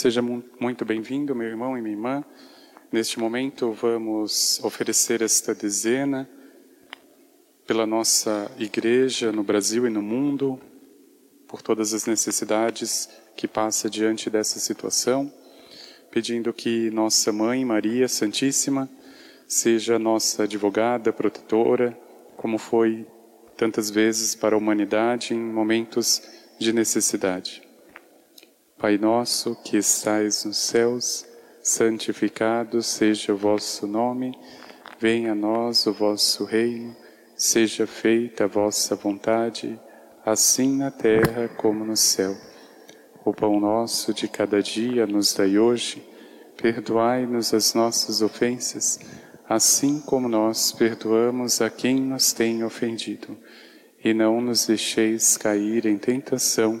Seja muito bem-vindo, meu irmão e minha irmã. Neste momento, vamos oferecer esta dezena pela nossa igreja no Brasil e no mundo, por todas as necessidades que passa diante dessa situação, pedindo que nossa mãe Maria Santíssima seja nossa advogada, protetora, como foi tantas vezes para a humanidade em momentos de necessidade. Pai nosso que estais nos céus, santificado seja o vosso nome, venha a nós o vosso reino, seja feita a vossa vontade, assim na terra como no céu. O pão nosso de cada dia nos dai hoje, perdoai-nos as nossas ofensas, assim como nós perdoamos a quem nos tem ofendido. E não nos deixeis cair em tentação,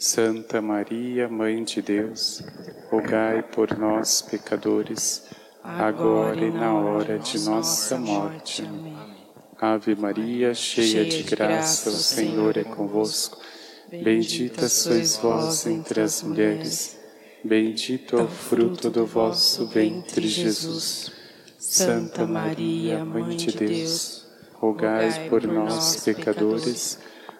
Santa Maria, Mãe de Deus, rogai por nós, pecadores, agora e na hora de nossa morte. Ave Maria, cheia de graça, o Senhor é convosco. Bendita sois vós entre as mulheres, bendito é o fruto do vosso ventre, Jesus. Santa Maria, Mãe de Deus, rogai por nós, pecadores,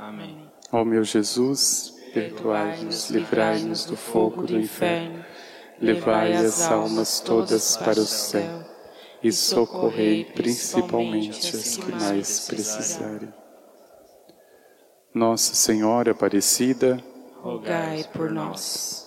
Amém. Ó meu Jesus, perdoai-nos, livrai-nos do fogo do inferno, levai as almas todas para o céu e socorrei principalmente as que mais precisarem. Nossa Senhora Aparecida, rogai por nós.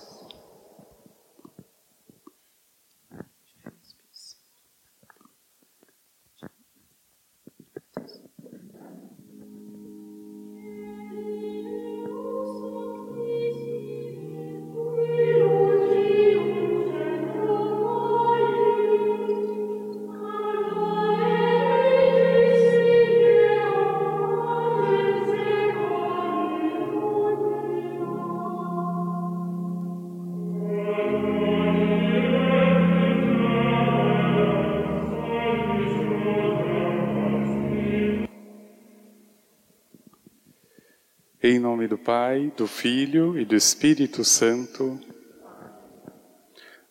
Em nome do Pai, do Filho e do Espírito Santo,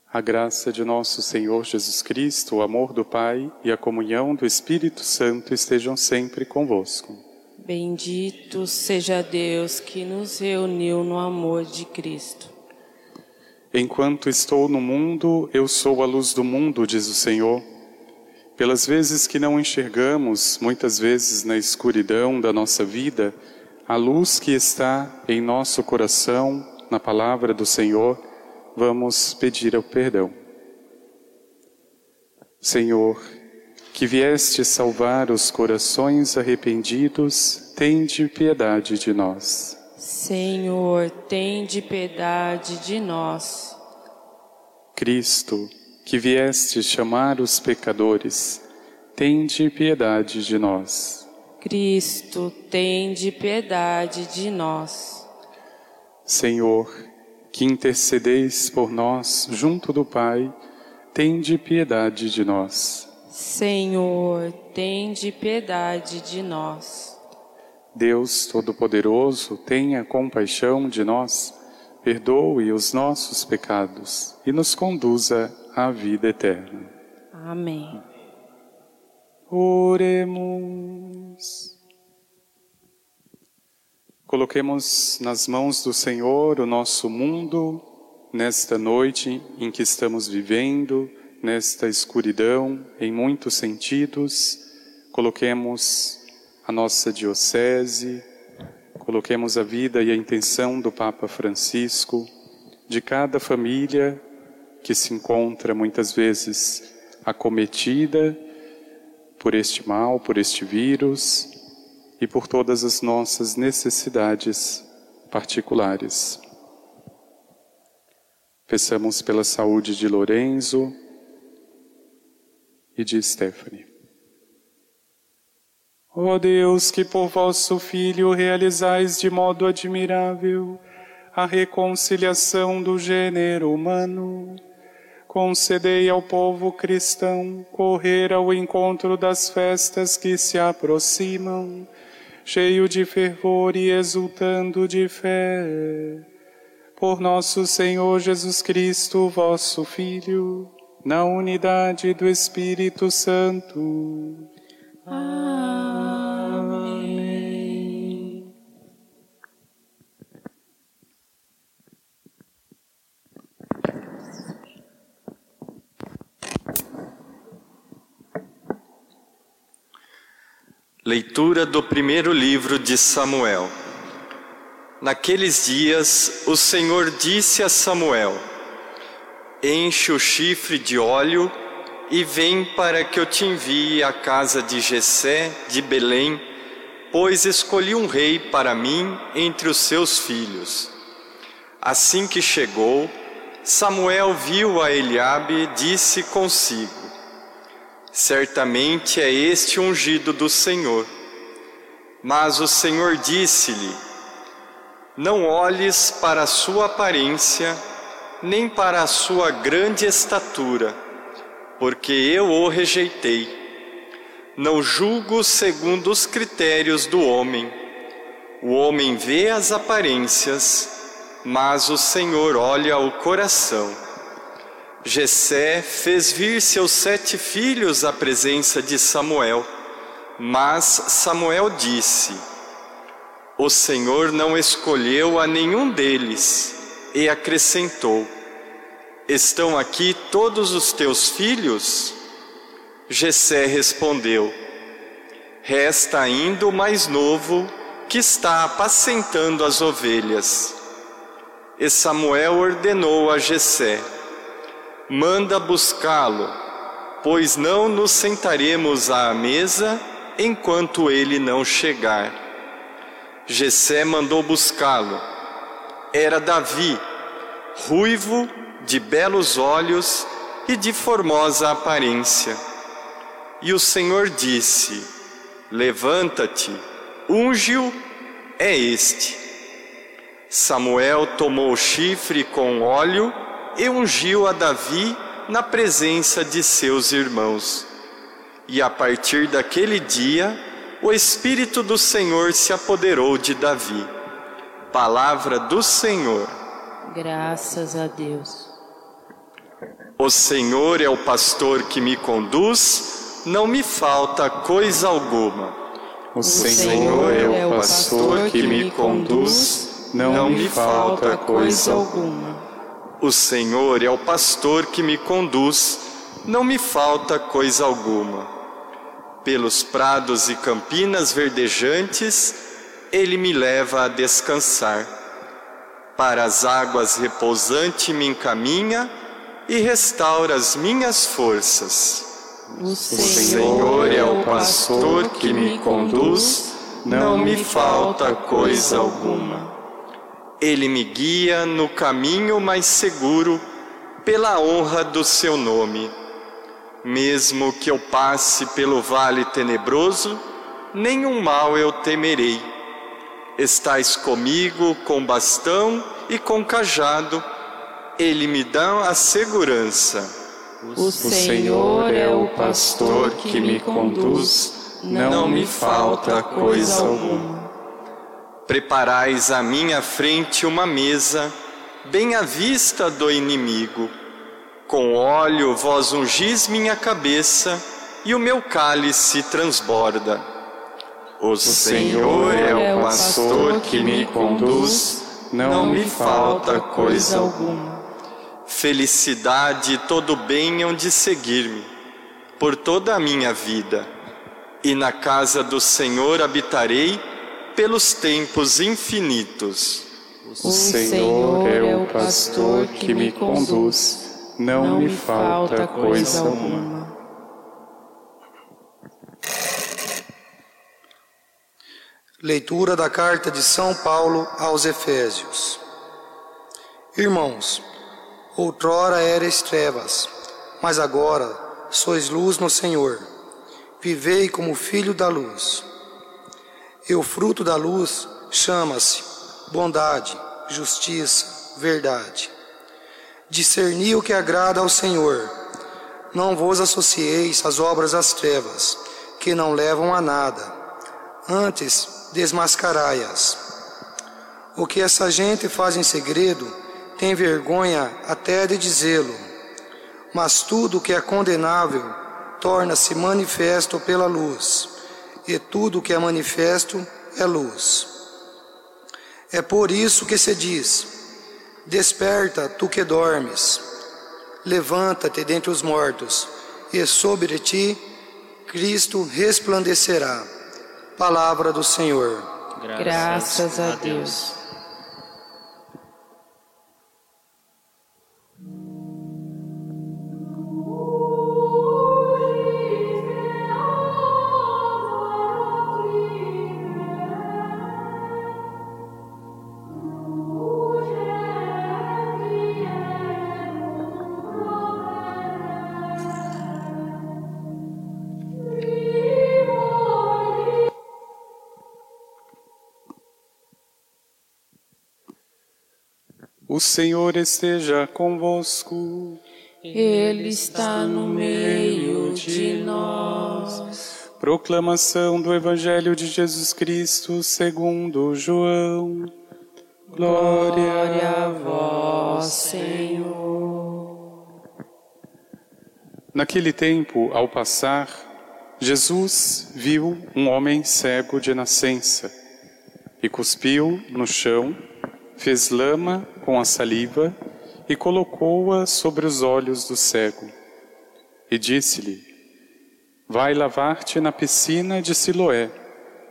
a graça de nosso Senhor Jesus Cristo, o amor do Pai e a comunhão do Espírito Santo estejam sempre convosco. Bendito seja Deus que nos reuniu no amor de Cristo. Enquanto estou no mundo, eu sou a luz do mundo, diz o Senhor. Pelas vezes que não enxergamos, muitas vezes na escuridão da nossa vida, a luz que está em nosso coração, na palavra do Senhor, vamos pedir o perdão. Senhor, que vieste salvar os corações arrependidos, tende piedade de nós. Senhor, tende piedade de nós. Cristo, que vieste chamar os pecadores, tende piedade de nós. Cristo, tende piedade de nós. Senhor, que intercedeis por nós junto do Pai, tende piedade de nós. Senhor, tende piedade de nós. Deus Todo-Poderoso, tenha compaixão de nós, perdoe os nossos pecados e nos conduza à vida eterna. Amém. Oremos. Coloquemos nas mãos do Senhor o nosso mundo nesta noite em que estamos vivendo, nesta escuridão, em muitos sentidos. Coloquemos a nossa diocese, coloquemos a vida e a intenção do Papa Francisco, de cada família que se encontra muitas vezes acometida por este mal, por este vírus e por todas as nossas necessidades particulares. Peçamos pela saúde de Lorenzo e de Stephanie. Ó oh Deus, que por vosso Filho realizais de modo admirável a reconciliação do gênero humano, concedei ao povo cristão correr ao encontro das festas que se aproximam, cheio de fervor e exultando de fé. Por nosso Senhor Jesus Cristo, vosso Filho, na unidade do Espírito Santo. Amém. Leitura do primeiro livro de Samuel. Naqueles dias, o Senhor disse a Samuel: Enche o chifre de óleo e vem para que eu te envie à casa de Jessé de Belém, pois escolhi um rei para mim entre os seus filhos. Assim que chegou, Samuel viu a Eliabe e disse consigo: Certamente é este ungido do Senhor. Mas o Senhor disse-lhe: Não olhes para a sua aparência, nem para a sua grande estatura, porque eu o rejeitei. Não julgo segundo os critérios do homem. O homem vê as aparências, mas o Senhor olha o coração. Jessé fez vir seus sete filhos à presença de Samuel, mas Samuel disse: O Senhor não escolheu a nenhum deles, e acrescentou: Estão aqui todos os teus filhos? Jessé respondeu: Resta ainda o mais novo, que está apacentando as ovelhas. E Samuel ordenou a Jessé: Manda buscá-lo, pois não nos sentaremos à mesa enquanto ele não chegar. Jessé mandou buscá-lo. Era Davi, ruivo, de belos olhos e de formosa aparência. E o Senhor disse: Levanta-te, unge-o, é este. Samuel tomou o chifre com óleo e ungiu a Davi na presença de seus irmãos. E a partir daquele dia, o Espírito do Senhor se apoderou de Davi. Palavra do Senhor. Graças a Deus. O Senhor é o pastor que me conduz, não me falta coisa alguma. O Senhor é o pastor que me conduz não me falta coisa alguma. O Senhor é o pastor que me conduz, não me falta coisa alguma. Pelos prados e campinas verdejantes, ele me leva a descansar. Para as águas repousante me encaminha e restaura as minhas forças. O Senhor é o pastor que me conduz, não me falta coisa alguma. Ele me guia no caminho mais seguro, pela honra do seu nome. Mesmo que eu passe pelo vale tenebroso, nenhum mal eu temerei. Estais comigo com bastão e com cajado, ele me dá a segurança. O Senhor é o pastor que me conduz, não me falta coisa alguma. Preparais à minha frente uma mesa, bem à vista do inimigo. Com óleo vós ungis minha cabeça, e o meu cálice transborda. O Senhor é o pastor que me conduz, não me falta coisa alguma. Felicidade e todo bem hão de seguir-me, por toda a minha vida, e na casa do Senhor habitarei pelos tempos infinitos. O Senhor é o pastor que me conduz, não me falta coisa alguma. Leitura da carta de São Paulo aos Efésios. Irmãos, outrora erais trevas, mas agora sois luz no Senhor. Vivei como filho da luz. E o fruto da luz chama-se bondade, justiça, verdade. Discerni o que agrada ao Senhor. Não vos associeis às obras das trevas, que não levam a nada. Antes, desmascarai-as. O que essa gente faz em segredo, tem vergonha até de dizê-lo. Mas tudo que é condenável torna-se manifesto pela luz e tudo que é manifesto é luz. É por isso que se diz: Desperta, tu que dormes, levanta-te dentre os mortos, e sobre ti Cristo resplandecerá. Palavra do Senhor. Graças a Deus. Senhor esteja convosco. Ele está no meio de nós. Proclamação do Evangelho de Jesus Cristo segundo João. Glória, a vós, Senhor. Naquele tempo, ao passar, Jesus viu um homem cego de nascença e cuspiu no chão, fez lama com a saliva e colocou-a sobre os olhos do cego. E disse-lhe: Vai lavar-te na piscina de Siloé,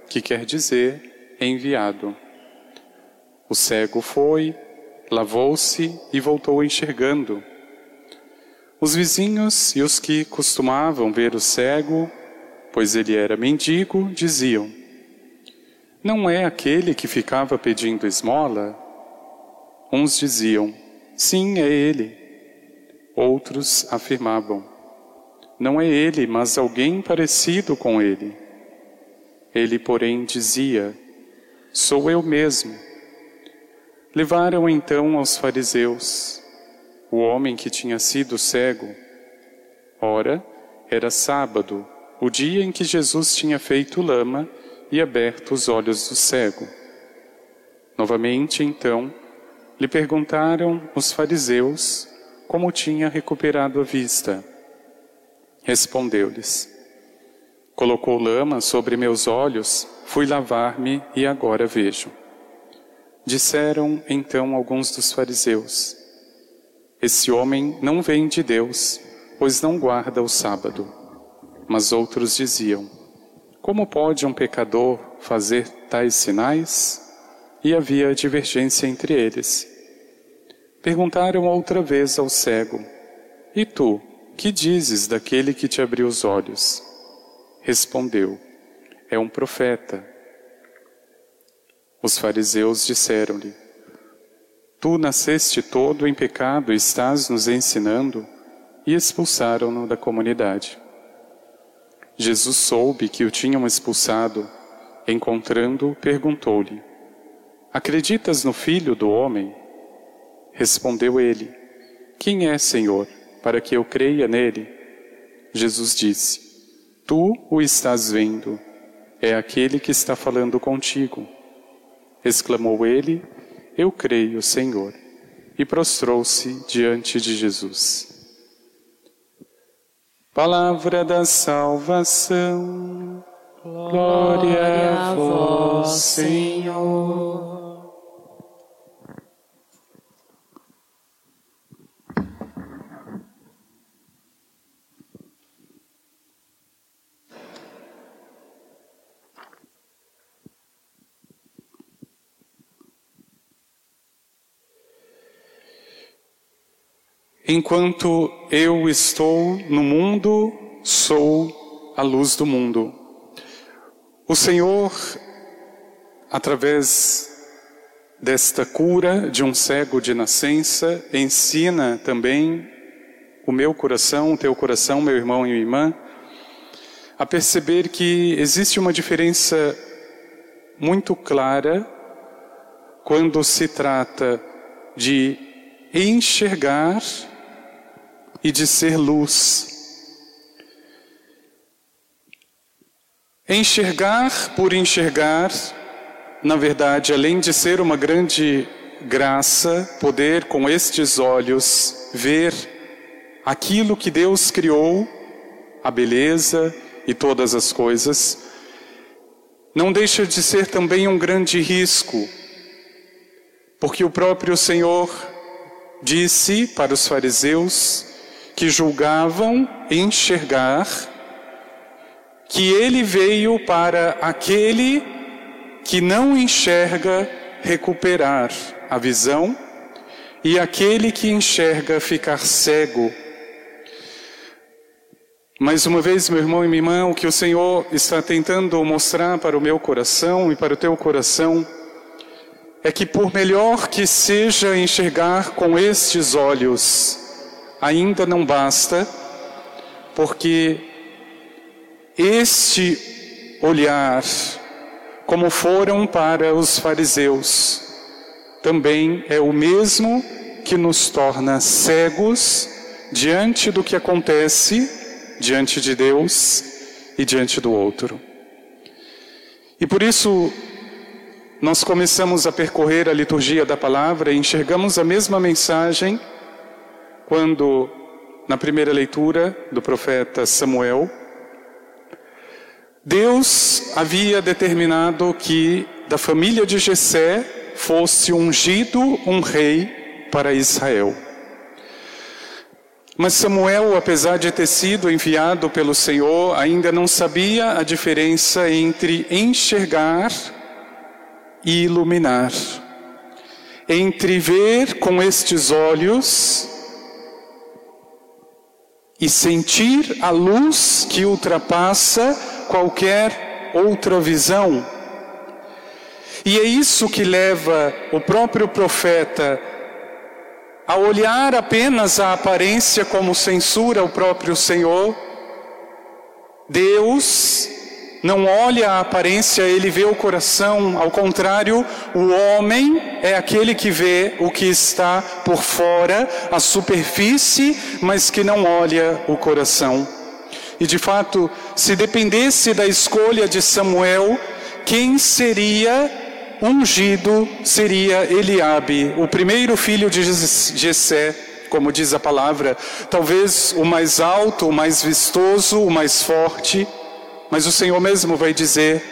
que quer dizer enviado. O cego foi, lavou-se e voltou enxergando. Os vizinhos e os que costumavam ver o cego, pois ele era mendigo, diziam: Não é aquele que ficava pedindo esmola? Uns diziam: Sim, é ele. Outros afirmavam: Não é ele, mas alguém parecido com ele. Ele, porém, dizia: Sou eu mesmo. Levaram então aos fariseus o homem que tinha sido cego. Ora, era sábado, o dia em que Jesus tinha feito lama e aberto os olhos do cego. Novamente, então, lhe perguntaram os fariseus como tinha recuperado a vista. Respondeu-lhes: Colocou lama sobre meus olhos, fui lavar-me e agora vejo. Disseram então alguns dos fariseus: Esse homem não vem de Deus, pois não guarda o sábado. Mas outros diziam: Como pode um pecador fazer tais sinais? E havia divergência entre eles. Perguntaram outra vez ao cego: E tu, que dizes daquele que te abriu os olhos? Respondeu: É um profeta. Os fariseus disseram-lhe: Tu nasceste todo em pecado e estás nos ensinando? E expulsaram-no da comunidade. Jesus soube que o tinham expulsado. Encontrando-o, perguntou-lhe: Acreditas no Filho do Homem? Respondeu ele: Quem é, Senhor, para que eu creia nele? Jesus disse: Tu o estás vendo, é aquele que está falando contigo. Exclamou ele: Eu creio, Senhor, e prostrou-se diante de Jesus. Palavra da salvação, glória a vós, Senhor. Enquanto eu estou no mundo, sou a luz do mundo. O Senhor, através desta cura de um cego de nascença, ensina também o meu coração, o teu coração, meu irmão e minha irmã, a perceber que existe uma diferença muito clara quando se trata de enxergar e de ser luz. Enxergar por enxergar, na verdade, além de ser uma grande graça, poder com estes olhos ver aquilo que Deus criou, a beleza e todas as coisas, não deixa de ser também um grande risco, porque o próprio Senhor disse para os fariseus que julgavam enxergar que ele veio para aquele que não enxerga recuperar a visão e aquele que enxerga ficar cego. Mais uma vez, meu irmão e minha irmã, o que o Senhor está tentando mostrar para o meu coração e para o teu coração é que, por melhor que seja enxergar com estes olhos, ainda não basta, porque este olhar, como foram para os fariseus, também é o mesmo que nos torna cegos diante do que acontece diante de Deus e diante do outro. E por isso, nós começamos a percorrer a liturgia da palavra e enxergamos a mesma mensagem quando, na primeira leitura do profeta Samuel, Deus havia determinado que da família de Jessé fosse ungido um rei para Israel. Mas Samuel, apesar de ter sido enviado pelo Senhor, ainda não sabia a diferença entre enxergar iluminar. Entre ver com estes olhos e sentir a luz que ultrapassa qualquer outra visão. E é isso que leva o próprio profeta a olhar apenas a aparência como censura o próprio Senhor. Deus não olha a aparência, ele vê o coração. Ao contrário, o homem é aquele que vê o que está por fora, a superfície, mas que não olha o coração. E de fato, se dependesse da escolha de Samuel, quem seria ungido seria Eliabe, o primeiro filho de Jessé, como diz a palavra, talvez o mais alto, o mais vistoso, o mais forte, mas o Senhor mesmo vai dizer: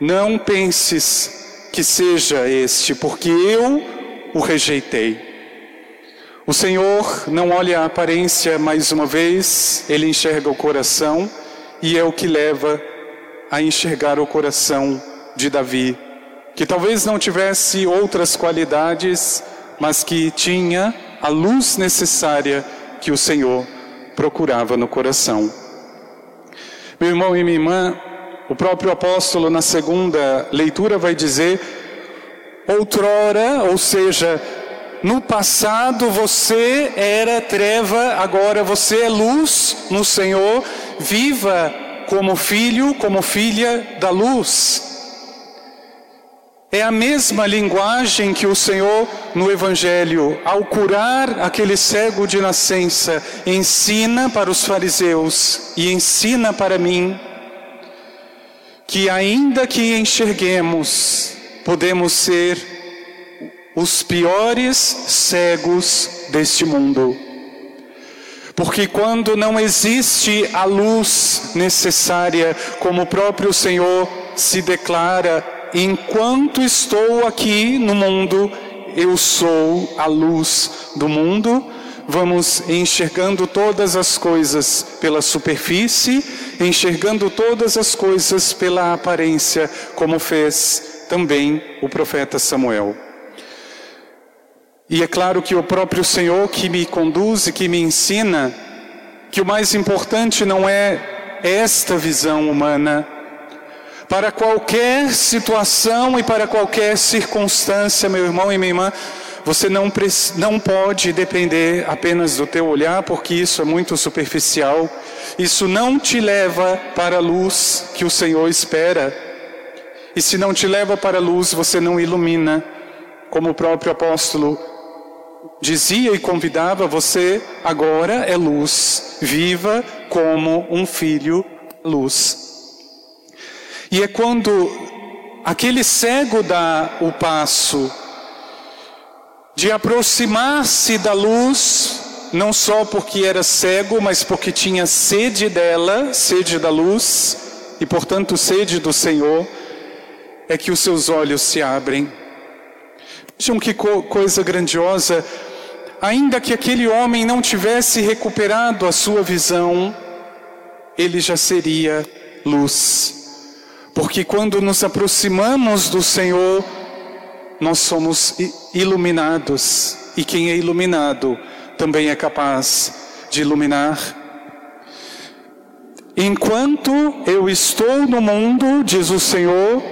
Não penses que seja este, porque eu o rejeitei. O Senhor não olha a aparência mais uma vez, ele enxerga o coração e é o que leva a enxergar o coração de Davi, que talvez não tivesse outras qualidades, mas que tinha a luz necessária que o Senhor procurava no coração. Meu irmão e minha irmã, o próprio apóstolo na segunda leitura vai dizer: outrora, ou seja, no passado você era treva, agora você é luz no Senhor. Viva como filho, como filha da luz. É a mesma linguagem que o Senhor no Evangelho, ao curar aquele cego de nascença, ensina para os fariseus e ensina para mim, que ainda que enxerguemos, podemos ser os piores cegos deste mundo. Porque quando não existe a luz necessária, como o próprio Senhor se declara, enquanto estou aqui no mundo, eu sou a luz do mundo. Vamos enxergando todas as coisas pela superfície, enxergando todas as coisas pela aparência, como fez também o profeta Samuel. E é claro que o próprio Senhor que me conduz e que me ensina que o mais importante não é esta visão humana. Para qualquer situação e para qualquer circunstância, meu irmão e minha irmã, você não, não pode depender apenas do teu olhar, porque isso é muito superficial. Isso não te leva para a luz que o Senhor espera. E se não te leva para a luz, você não ilumina, como o próprio apóstolo dizia e convidava você agora é luz, viva como um filho luz. E é quando aquele cego dá o passo de aproximar-se da luz, não só porque era cego, mas porque tinha sede dela, sede da luz, e portanto sede do Senhor, é que os seus olhos se abrem. Vejam que coisa grandiosa ainda que aquele homem não tivesse recuperado a sua visão, ele já seria luz. Porque quando nos aproximamos do Senhor, nós somos iluminados. E quem é iluminado também é capaz de iluminar. Enquanto eu estou no mundo, diz o Senhor,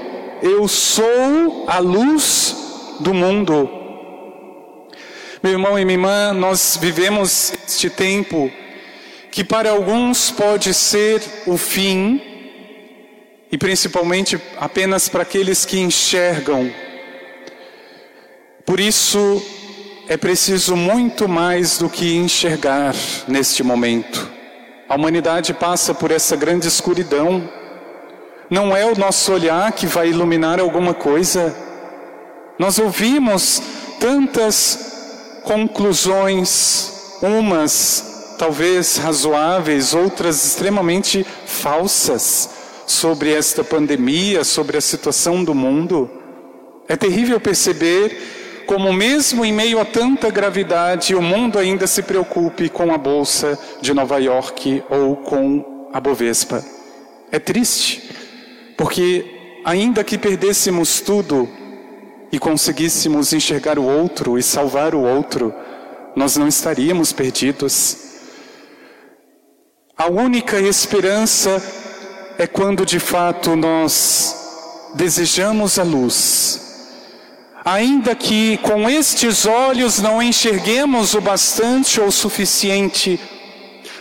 eu sou a luz do mundo. Meu irmão e minha irmã, nós vivemos este tempo que para alguns pode ser o fim, e principalmente apenas para aqueles que enxergam. Por isso, é preciso muito mais do que enxergar neste momento. A humanidade passa por essa grande escuridão. Não é o nosso olhar que vai iluminar alguma coisa. Nós ouvimos tantas conclusões, umas talvez razoáveis, outras extremamente falsas sobre esta pandemia, sobre a situação do mundo. É terrível perceber como, mesmo em meio a tanta gravidade, o mundo ainda se preocupe com a Bolsa de Nova York ou com a Bovespa. É triste, porque ainda que perdêssemos tudo e conseguíssemos enxergar o outro e salvar o outro, nós não estaríamos perdidos. A única esperança é quando de fato nós desejamos a luz. Ainda que com estes olhos não enxerguemos o bastante ou o suficiente,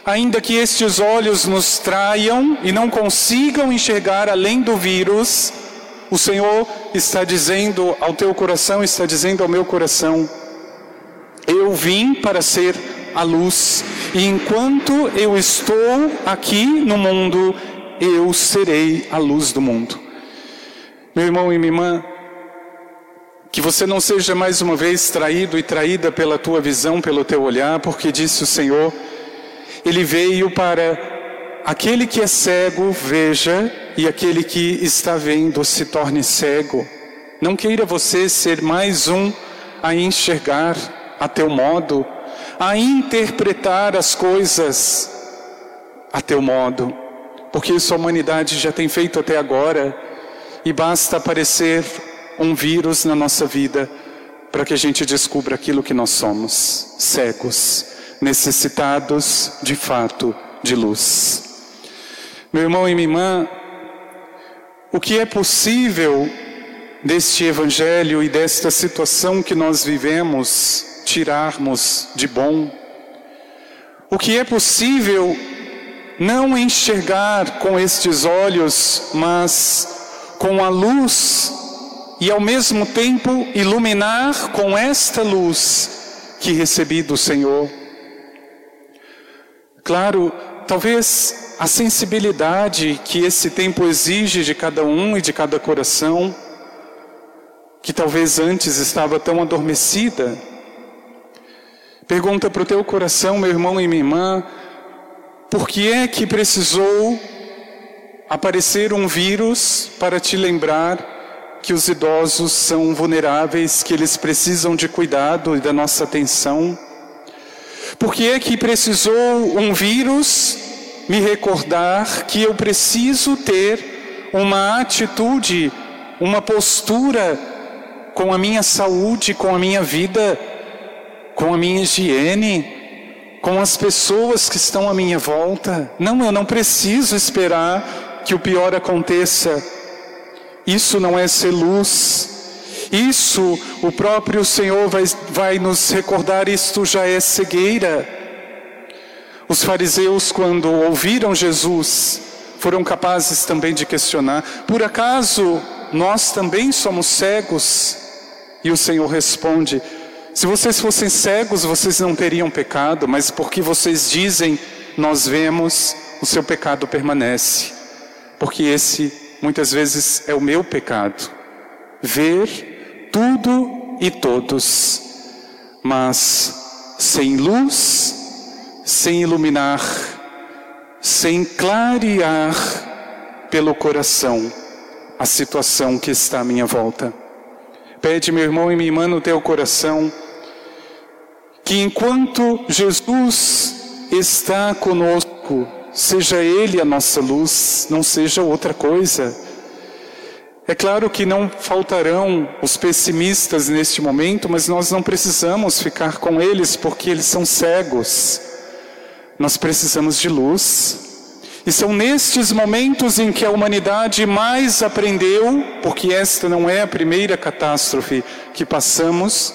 ainda que estes olhos nos traiam e não consigam enxergar além do vírus, o Senhor está dizendo ao teu coração, está dizendo ao meu coração: Eu vim para ser a luz, e enquanto eu estou aqui no mundo, eu serei a luz do mundo. Meu irmão e minha irmã, que você não seja mais uma vez traído e traída pela tua visão, pelo teu olhar, porque disse o Senhor, Ele veio para aquele que é cego, veja, e aquele que está vendo se torne cego. Não queira você ser mais um a enxergar a teu modo, a interpretar as coisas a teu modo, porque isso a humanidade já tem feito até agora, e basta aparecer um vírus na nossa vida para que a gente descubra aquilo que nós somos, cegos, necessitados de fato de luz. Meu irmão e minha irmã, o que é possível deste evangelho e desta situação que nós vivemos tirarmos de bom? O que é possível não enxergar com estes olhos, mas com a luz e ao mesmo tempo iluminar com esta luz que recebi do Senhor? Claro, talvez a sensibilidade que esse tempo exige de cada um e de cada coração, que talvez antes estava tão adormecida, Pergunta para o teu coração, meu irmão e minha irmã, por que é que precisou aparecer um vírus para te lembrar que os idosos são vulneráveis, que eles precisam de cuidado e da nossa atenção? Por que é que precisou um vírus me recordar que eu preciso ter uma atitude, uma postura com a minha saúde, com a minha vida? com a minha higiene, com as pessoas que estão à minha volta. Não, eu não preciso esperar que o pior aconteça. Isso não é ser luz. Isso o próprio Senhor vai, vai nos recordar, isto já é cegueira. Os fariseus, quando ouviram Jesus, foram capazes também de questionar: por acaso nós também somos cegos? E o Senhor responde: se vocês fossem cegos, vocês não teriam pecado, mas porque vocês dizem, nós vemos, o seu pecado permanece. Porque esse, muitas vezes, é o meu pecado. Ver tudo e todos, mas sem luz, sem iluminar, sem clarear pelo coração a situação que está à minha volta. Pede, meu irmão e minha irmã, no teu coração, que enquanto Jesus está conosco, seja Ele a nossa luz, não seja outra coisa. É claro que não faltarão os pessimistas neste momento, mas nós não precisamos ficar com eles porque eles são cegos. Nós precisamos de luz. E são nestes momentos em que a humanidade mais aprendeu, porque esta não é a primeira catástrofe que passamos,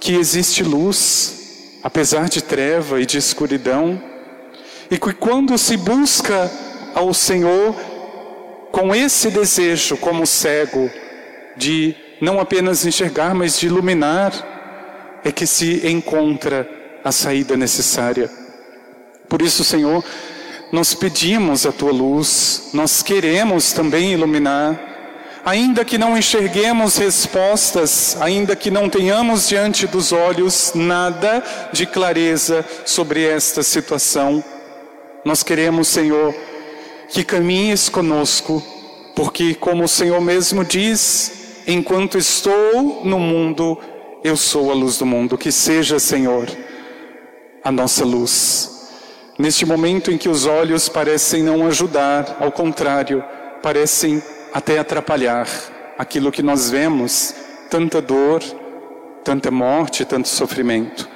que existe luz, apesar de treva e de escuridão, e que quando se busca ao Senhor com esse desejo, como cego, de não apenas enxergar, mas de iluminar, é que se encontra a saída necessária. Por isso, Senhor, nós pedimos a tua luz, nós queremos também iluminar ainda que não enxerguemos respostas, ainda que não tenhamos diante dos olhos nada de clareza sobre esta situação, nós queremos, Senhor, que caminhes conosco, porque, como o Senhor mesmo diz, enquanto estou no mundo, eu sou a luz do mundo. Que seja, Senhor, a nossa luz. Neste momento em que os olhos parecem não ajudar, ao contrário, parecem até atrapalhar aquilo que nós vemos, tanta dor, tanta morte, tanto sofrimento.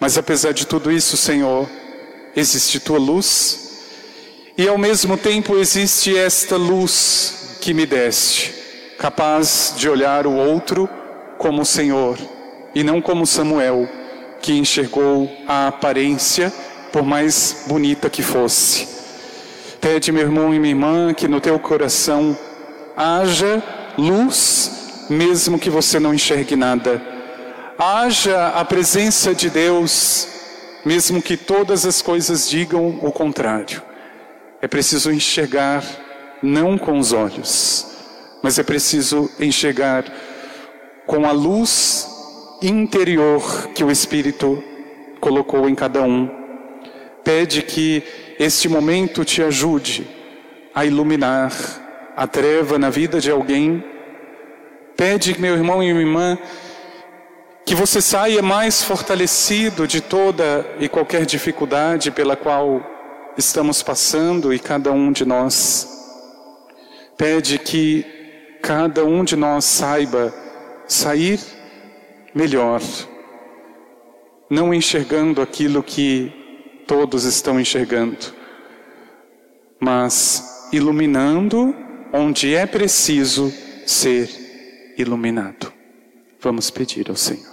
Mas apesar de tudo isso, Senhor, existe tua luz e ao mesmo tempo existe esta luz que me deste, capaz de olhar o outro como o Senhor e não como Samuel, que enxergou a aparência, por mais bonita que fosse. Pede, meu irmão e minha irmã, que no teu coração haja luz, mesmo que você não enxergue nada. Haja a presença de Deus, mesmo que todas as coisas digam o contrário. É preciso enxergar não com os olhos, mas é preciso enxergar com a luz interior que o Espírito colocou em cada um. Pede que este momento te ajude a iluminar a treva na vida de alguém. Pede, meu irmão e minha irmã, que você saia mais fortalecido de toda e qualquer dificuldade pela qual estamos passando e cada um de nós. Pede que cada um de nós saiba sair melhor, não enxergando aquilo que todos estão enxergando, mas iluminando onde é preciso ser iluminado. Vamos pedir ao Senhor.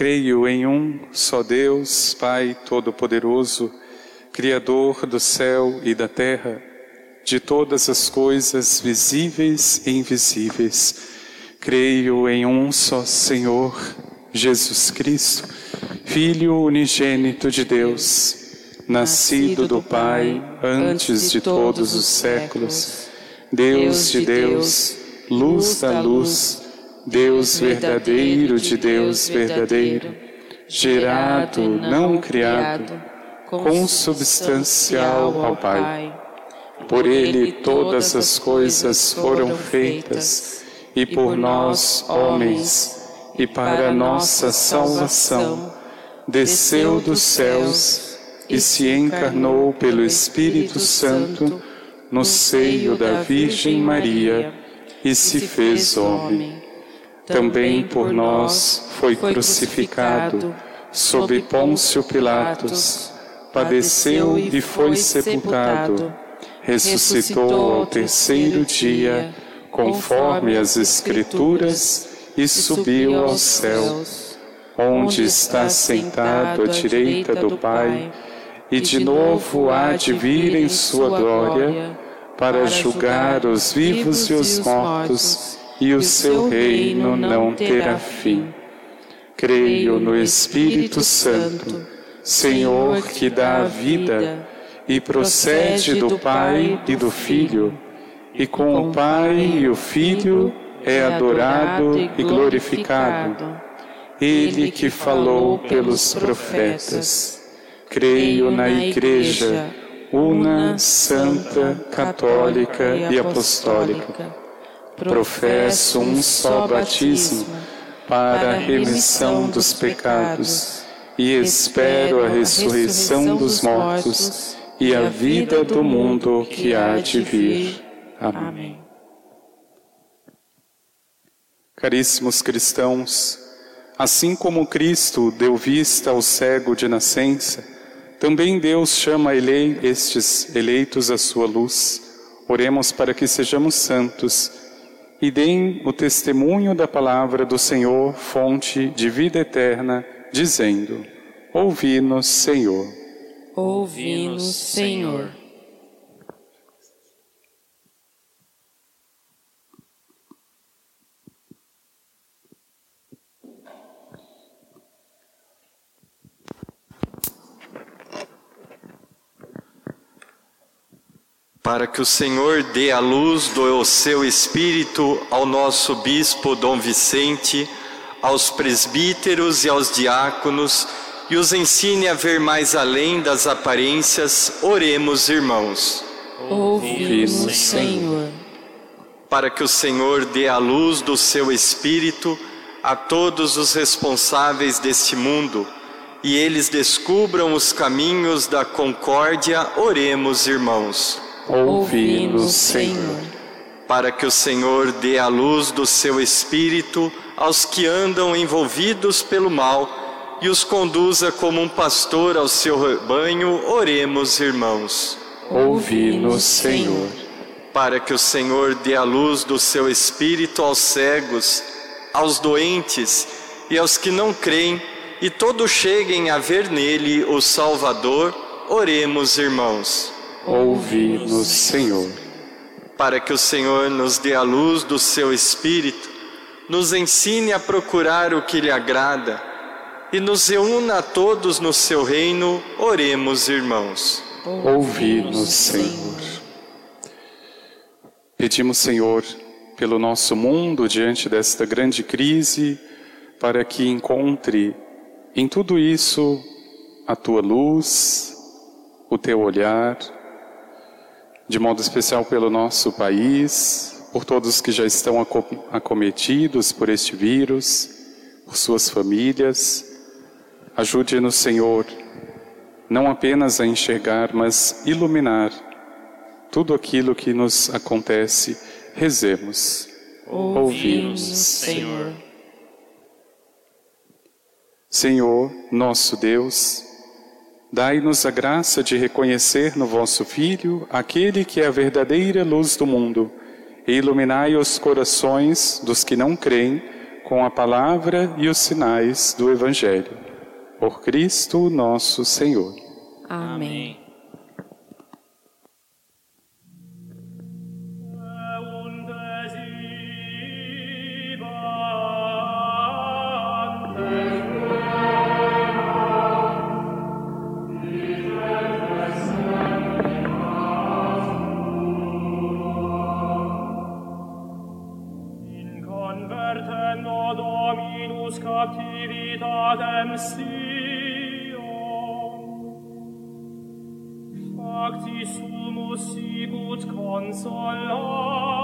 Creio em um só Deus, Pai Todo-Poderoso, Criador do céu e da terra, de todas as coisas visíveis e invisíveis. Creio em um só Senhor, Jesus Cristo, Filho unigênito de Deus, nascido do Pai antes de todos os séculos, Deus de Deus, luz da luz, Deus verdadeiro de Deus verdadeiro, gerado, não criado, consubstancial ao Pai. Por ele todas as coisas foram feitas, e por nós, homens, e para nossa salvação, desceu dos céus e se encarnou pelo Espírito Santo no seio da Virgem Maria e se fez homem também por nós foi crucificado sob Pôncio Pilatos, padeceu e foi sepultado, ressuscitou ao terceiro dia, conforme as Escrituras, e subiu aos céus, onde está sentado à direita do Pai, e de novo há de vir em sua glória, para julgar os vivos e os mortos e o seu reino não terá fim. Creio no Espírito Santo, Senhor que dá a vida e procede do Pai e do Filho, e com o Pai e o Filho é adorado e glorificado. Ele que falou pelos profetas. Creio na Igreja, una, santa, católica e apostólica professo um só batismo para a remissão dos pecados e espero a ressurreição dos mortos e a vida do mundo que há de vir. Amém. Caríssimos cristãos, assim como Cristo deu vista ao cego de nascença, também Deus chama estes eleitos à sua luz. Oremos para que sejamos santos e deem o testemunho da palavra do Senhor, fonte de vida eterna, dizendo: Ouvi-nos, Senhor. Ouvi-nos, Senhor. Para que o Senhor dê a luz do seu Espírito ao nosso Bispo Dom Vicente, aos presbíteros e aos diáconos e os ensine a ver mais além das aparências. Oremos, irmãos. Ouvi-nos, Senhor. Para que o Senhor dê a luz do seu Espírito a todos os responsáveis deste mundo e eles descubram os caminhos da concórdia, oremos, irmãos. Ouvi-nos, Senhor. Para que o Senhor dê a luz do seu Espírito aos que andam envolvidos pelo mal e os conduza como um pastor ao seu rebanho, oremos, irmãos. Ouvi-nos, Senhor. Para que o Senhor dê a luz do seu Espírito aos cegos, aos doentes e aos que não creem, e todos cheguem a ver nele o Salvador, oremos, irmãos. Ouvi-nos, Senhor. Para que o Senhor nos dê a luz do seu Espírito, nos ensine a procurar o que lhe agrada e nos reúna a todos no seu reino, oremos, irmãos. Ouvi-nos, Senhor. Pedimos, Senhor, pelo nosso mundo diante desta grande crise, para que encontre em tudo isso a tua luz, o teu olhar, de modo especial pelo nosso país, por todos que já estão acometidos por este vírus, por suas famílias. Ajude-nos, Senhor, não apenas a enxergar, mas iluminar tudo aquilo que nos acontece. Rezemos. Ouvimos, Senhor. Senhor, nosso Deus, dai-nos a graça de reconhecer no vosso Filho aquele que é a verdadeira luz do mundo e iluminai os corações dos que não creem com a palavra e os sinais do Evangelho por Cristo nosso Senhor. Amém. convertendo Dominus captivitatem Sion. Facti sumus sicut consolare,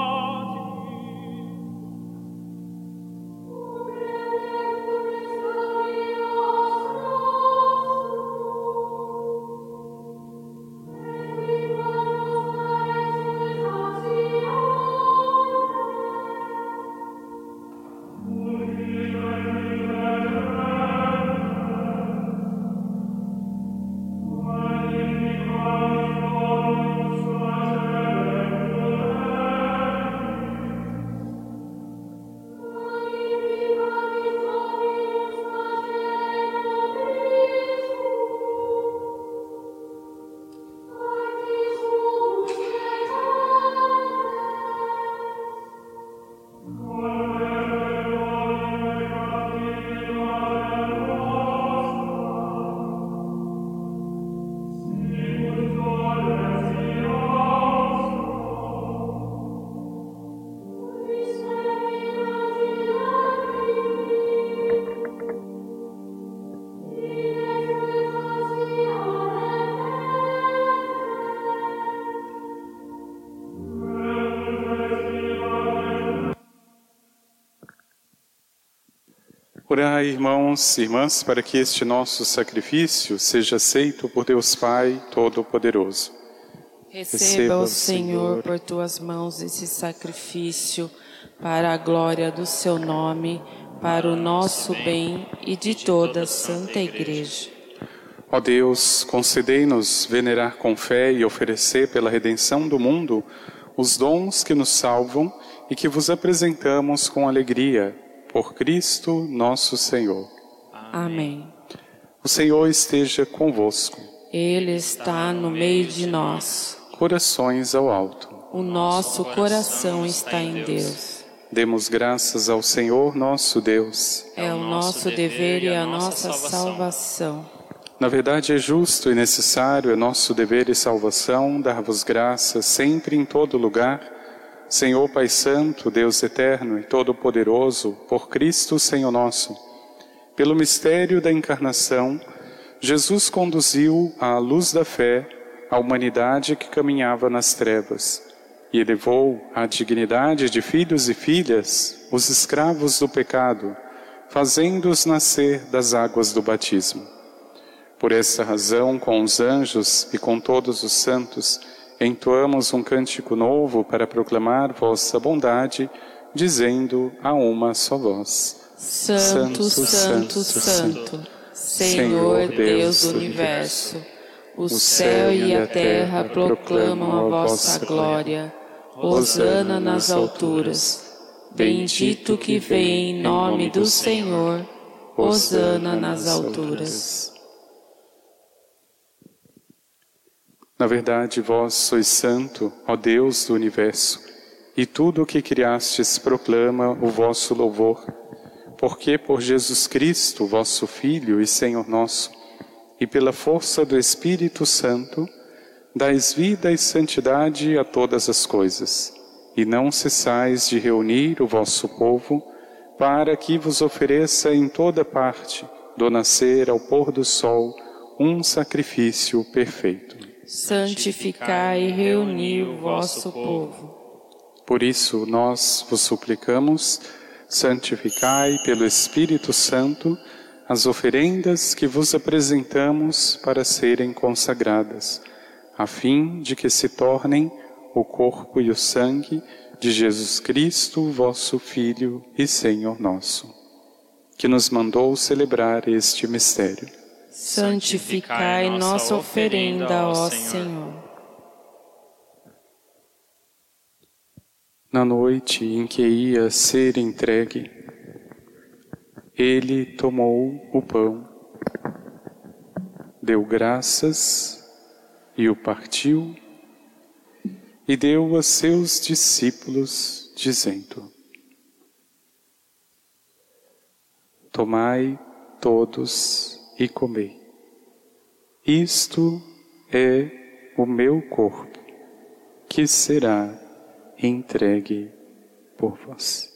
Orai, irmãos e irmãs, para que este nosso sacrifício seja aceito por Deus Pai Todo-Poderoso. Receba, o Senhor, por tuas mãos esse sacrifício para a glória do seu nome, para o nosso bem e de toda a Santa Igreja. Ó Deus, concedei-nos venerar com fé e oferecer pela redenção do mundo os dons que nos salvam e que vos apresentamos com alegria por Cristo nosso Senhor. Amém. O Senhor esteja convosco. Ele está no meio de nós. Corações ao alto. O nosso coração está em Deus. Demos graças ao Senhor nosso Deus. É o nosso dever e a nossa salvação. Na verdade, é justo e necessário, é nosso dever e salvação dar-vos graças sempre em todo lugar Senhor Pai Santo, Deus eterno e todo-poderoso, por Cristo, Senhor nosso, pelo mistério da encarnação, Jesus conduziu à luz da fé a humanidade que caminhava nas trevas e elevou à dignidade de filhos e filhas os escravos do pecado, fazendo-os nascer das águas do batismo. Por essa razão, com os anjos e com todos os santos, entoamos um cântico novo para proclamar vossa bondade, dizendo a uma só voz: Santo, Santo, Santo, Santo Senhor Deus do universo, o céu e a terra proclamam a vossa glória. Hosana nas alturas. Bendito que vem em nome do Senhor. Hosana nas alturas. Na verdade, vós sois santo, ó Deus do universo, e tudo o que criastes proclama o vosso louvor, porque por Jesus Cristo, vosso Filho e Senhor nosso, e pela força do Espírito Santo, dais vida e santidade a todas as coisas, e não cessais de reunir o vosso povo, para que vos ofereça em toda parte, do nascer ao pôr do sol, um sacrifício perfeito santificai e reuni o vosso povo. Por isso, nós vos suplicamos, santificai pelo Espírito Santo as oferendas que vos apresentamos para serem consagradas, a fim de que se tornem o corpo e o sangue de Jesus Cristo, vosso Filho e Senhor nosso, que nos mandou celebrar este mistério santificai nossa oferenda, ó Senhor. Na noite em que ia ser entregue, ele tomou o pão, deu graças e o partiu e deu a seus discípulos, dizendo: Tomai todos e comei. Isto é o meu corpo, que será entregue por vós.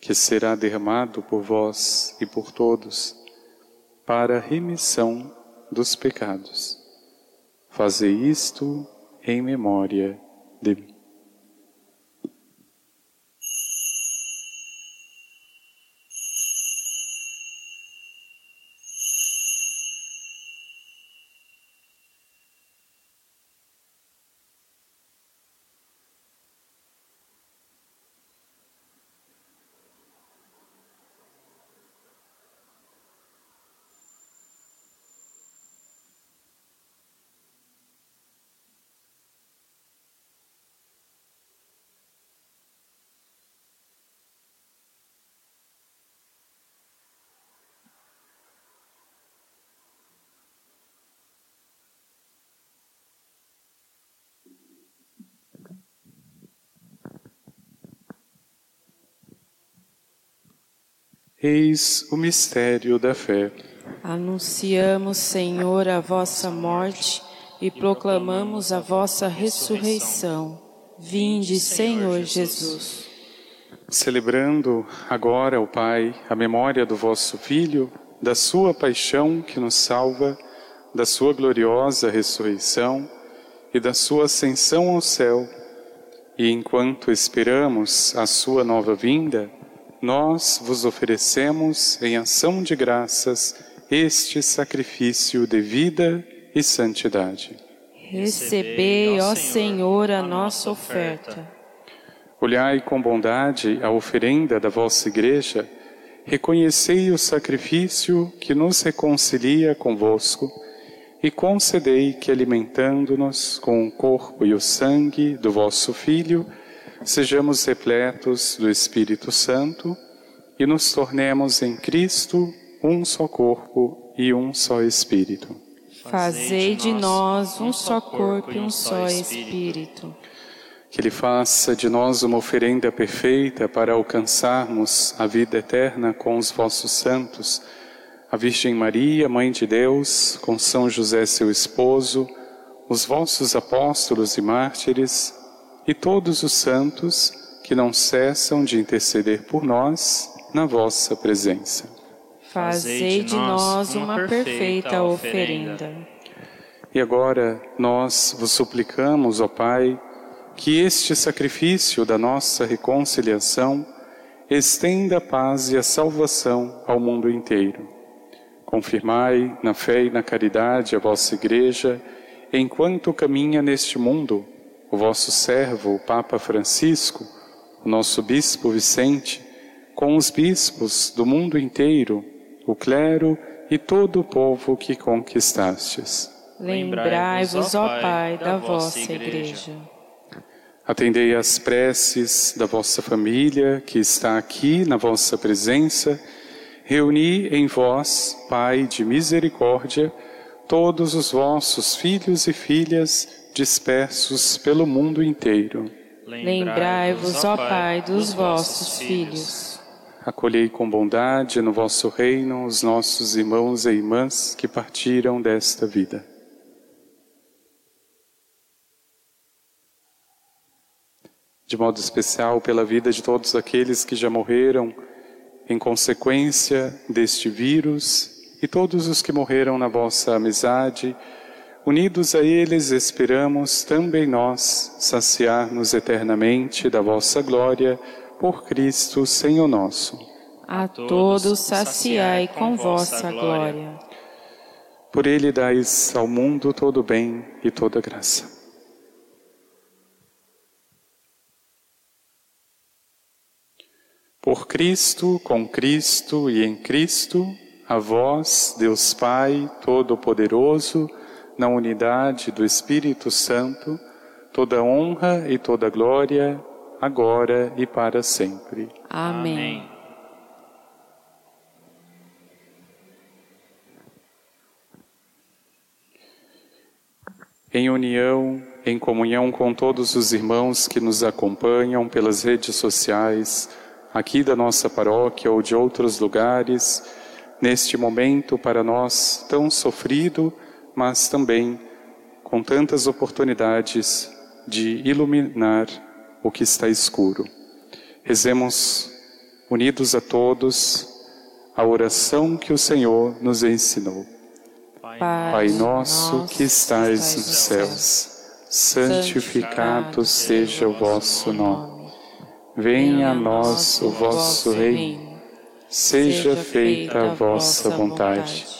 que será derramado por vós e por todos para a remissão dos pecados. Fazei isto em memória de mim. Eis o mistério da fé. Anunciamos, Senhor, a vossa morte e proclamamos a vossa ressurreição. Vinde, Senhor Jesus. Celebrando agora, o Pai, a memória do vosso Filho, da Sua paixão que nos salva, da Sua gloriosa ressurreição e da Sua ascensão ao céu. E enquanto esperamos a Sua nova vinda, nós vos oferecemos em ação de graças este sacrifício de vida e santidade. Recebei, ó Senhor, a nossa oferta. Olhai com bondade a oferenda da vossa Igreja, reconhecei o sacrifício que nos reconcilia convosco e concedei que, alimentando-nos com o corpo e o sangue do vosso Filho, sejamos repletos do Espírito Santo e nos tornemos em Cristo um só corpo e um só Espírito. Fazei de nós um só corpo e um só Espírito. Que Ele faça de nós uma oferenda perfeita para alcançarmos a vida eterna com os vossos santos, a Virgem Maria, Mãe de Deus, com São José, seu esposo, os vossos apóstolos e mártires e todos os santos que não cessam de interceder por nós na vossa presença. Fazei de nós uma perfeita oferenda. E agora nós vos suplicamos, ó Pai, que este sacrifício da nossa reconciliação estenda a paz e a salvação ao mundo inteiro. Confirmai na fé e na caridade a vossa Igreja, enquanto caminha neste mundo o vosso servo, o Papa Francisco, o nosso Bispo Vicente, com os bispos do mundo inteiro, o clero e todo o povo que conquistastes. Lembrai-vos, ó Pai, da vossa Igreja. Atendei às preces da vossa família que está aqui na vossa presença. Reuni em vós, Pai de misericórdia, todos os vossos filhos e filhas dispersos pelo mundo inteiro. Lembrai-vos, ó Pai, dos vossos filhos. Acolhei com bondade no vosso reino os nossos irmãos e irmãs que partiram desta vida. De modo especial, pela vida de todos aqueles que já morreram em consequência deste vírus e todos os que morreram na vossa amizade, Unidos a eles, esperamos também nós saciar-nos eternamente da vossa glória por Cristo, Senhor nosso. A todos saciai com vossa glória. Por ele dais ao mundo todo bem e toda graça. Por Cristo, com Cristo e em Cristo, a vós, Deus Pai Todo-Poderoso, na unidade do Espírito Santo, toda honra e toda glória, agora e para sempre. Amém. Em união, em comunhão com todos os irmãos que nos acompanham pelas redes sociais, aqui da nossa paróquia ou de outros lugares, neste momento para nós tão sofrido, mas também com tantas oportunidades de iluminar o que está escuro. Rezemos unidos a todos a oração que o Senhor nos ensinou. Pai, Pai nosso que estais nos céus, santificado seja o vosso nome. Venha a nós o vosso reino. Seja feita a vossa vontade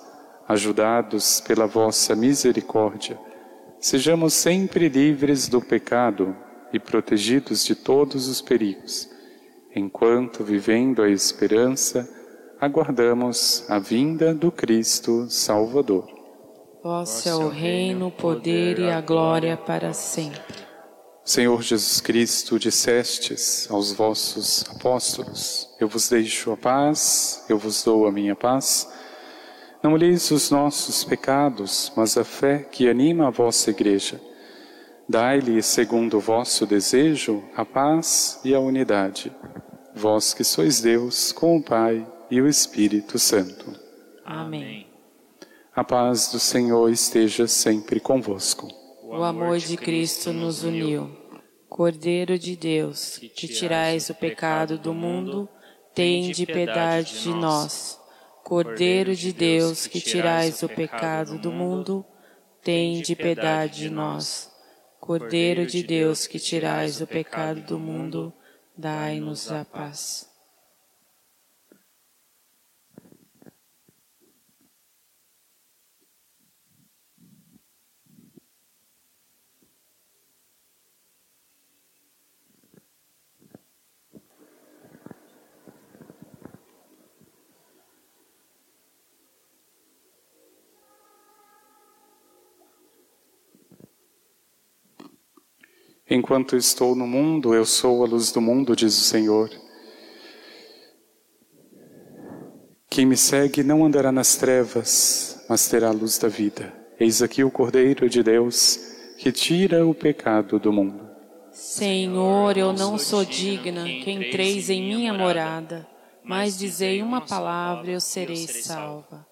ajudados pela vossa misericórdia, sejamos sempre livres do pecado e protegidos de todos os perigos, enquanto, vivendo a esperança, aguardamos a vinda do Cristo Salvador. Vosso é o reino, o poder e a glória para sempre. Senhor Jesus Cristo, dissestes aos vossos apóstolos: Eu vos deixo a paz, eu vos dou a minha paz. Não olheis os nossos pecados, mas a fé que anima a vossa Igreja. Dai-lhe, segundo o vosso desejo, a paz e a unidade. Vós que sois Deus, com o Pai e o Espírito Santo. Amém. A paz do Senhor esteja sempre convosco. O amor de Cristo nos uniu. Cordeiro de Deus, que tirais o pecado do mundo, tende piedade de nós. Cordeiro de Deus, que tirais o pecado do mundo, tende piedade de nós. Cordeiro de Deus, que tirais o pecado do mundo, dai-nos a paz. Enquanto estou no mundo, eu sou a luz do mundo, diz o Senhor. Quem me segue não andará nas trevas, mas terá a luz da vida. Eis aqui o Cordeiro de Deus que tira o pecado do mundo. Senhor, eu não sou digna que entreis em minha morada, mas dizei uma palavra e eu serei salva.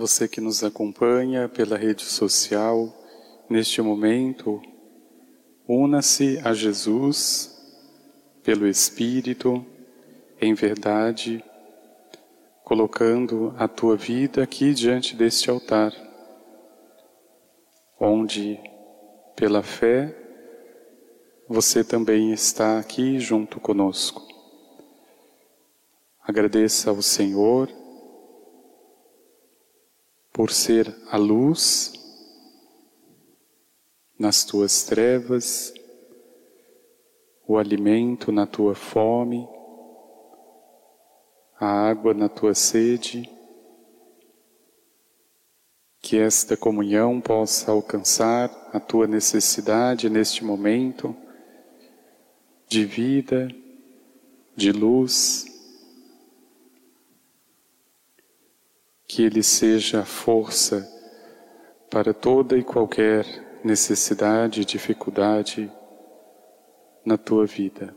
Você que nos acompanha pela rede social, neste momento, una-se a Jesus pelo Espírito, em verdade, colocando a tua vida aqui diante deste altar, onde, pela fé, você também está aqui junto conosco. Agradeça ao Senhor por ser a luz nas tuas trevas, o alimento na tua fome, a água na tua sede, que esta comunhão possa alcançar a tua necessidade neste momento de vida, de luz, que ele seja força para toda e qualquer necessidade e dificuldade na tua vida.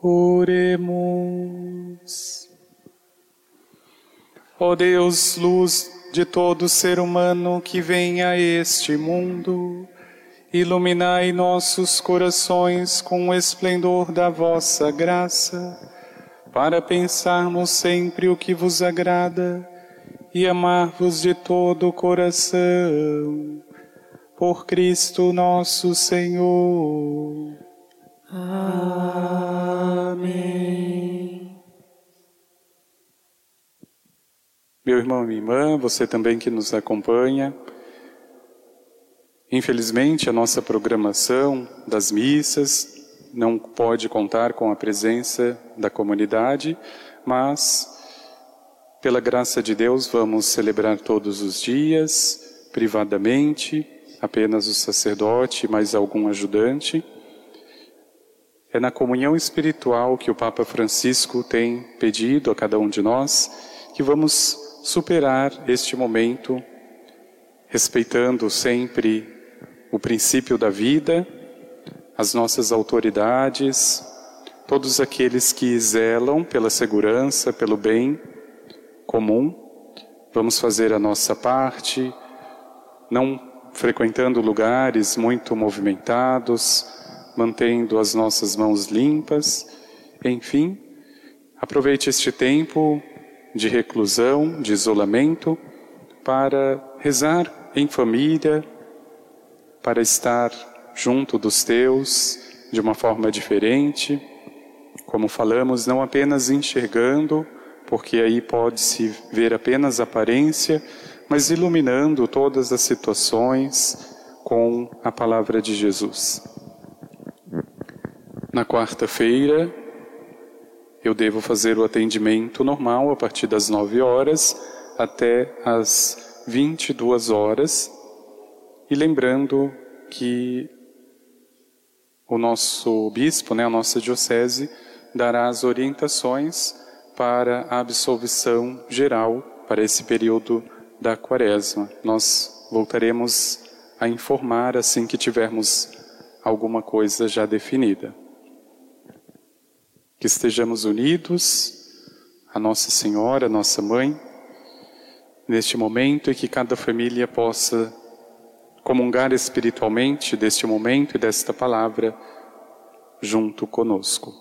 Oremos. Ó Deus, luz de todo ser humano que vem a este mundo, iluminai nossos corações com o esplendor da vossa graça, para pensarmos sempre o que vos agrada e amar-vos de todo o coração. Por Cristo nosso Senhor. Amém. Meu irmão e minha irmã, você também que nos acompanha. Infelizmente, a nossa programação das missas não pode contar com a presença da comunidade, mas, pela graça de Deus, vamos celebrar todos os dias, privadamente, apenas o sacerdote, mais algum ajudante. É na comunhão espiritual que o Papa Francisco tem pedido a cada um de nós que vamos superar este momento, respeitando sempre o princípio da vida, as nossas autoridades, todos aqueles que zelam pela segurança, pelo bem comum. Vamos fazer a nossa parte, não frequentando lugares muito movimentados, mantendo as nossas mãos limpas. Enfim, aproveite este tempo de reclusão, de isolamento, para rezar em família, para estar junto dos teus de uma forma diferente, como falamos, não apenas enxergando, porque aí pode-se ver apenas aparência, mas iluminando todas as situações com a palavra de Jesus. Na quarta-feira, eu devo fazer o atendimento normal a partir das 9 horas até as 22 horas. E lembrando que o nosso bispo, né, a nossa diocese, dará as orientações para a absolvição geral para esse período da quaresma. Nós voltaremos a informar assim que tivermos alguma coisa já definida que estejamos unidos a Nossa Senhora, a nossa mãe, neste momento e que cada família possa comungar espiritualmente deste momento e desta palavra junto conosco.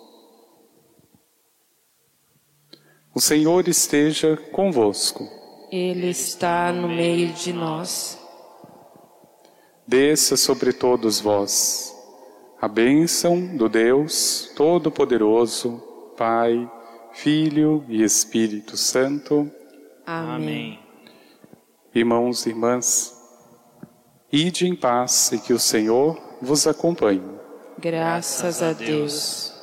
O Senhor esteja convosco. Ele está no meio de nós. Desça sobre todos vós a bênção do Deus Todo-Poderoso, Pai, Filho e Espírito Santo. Amém. Irmãos e irmãs, ide em paz e que o Senhor vos acompanhe. Graças a Deus.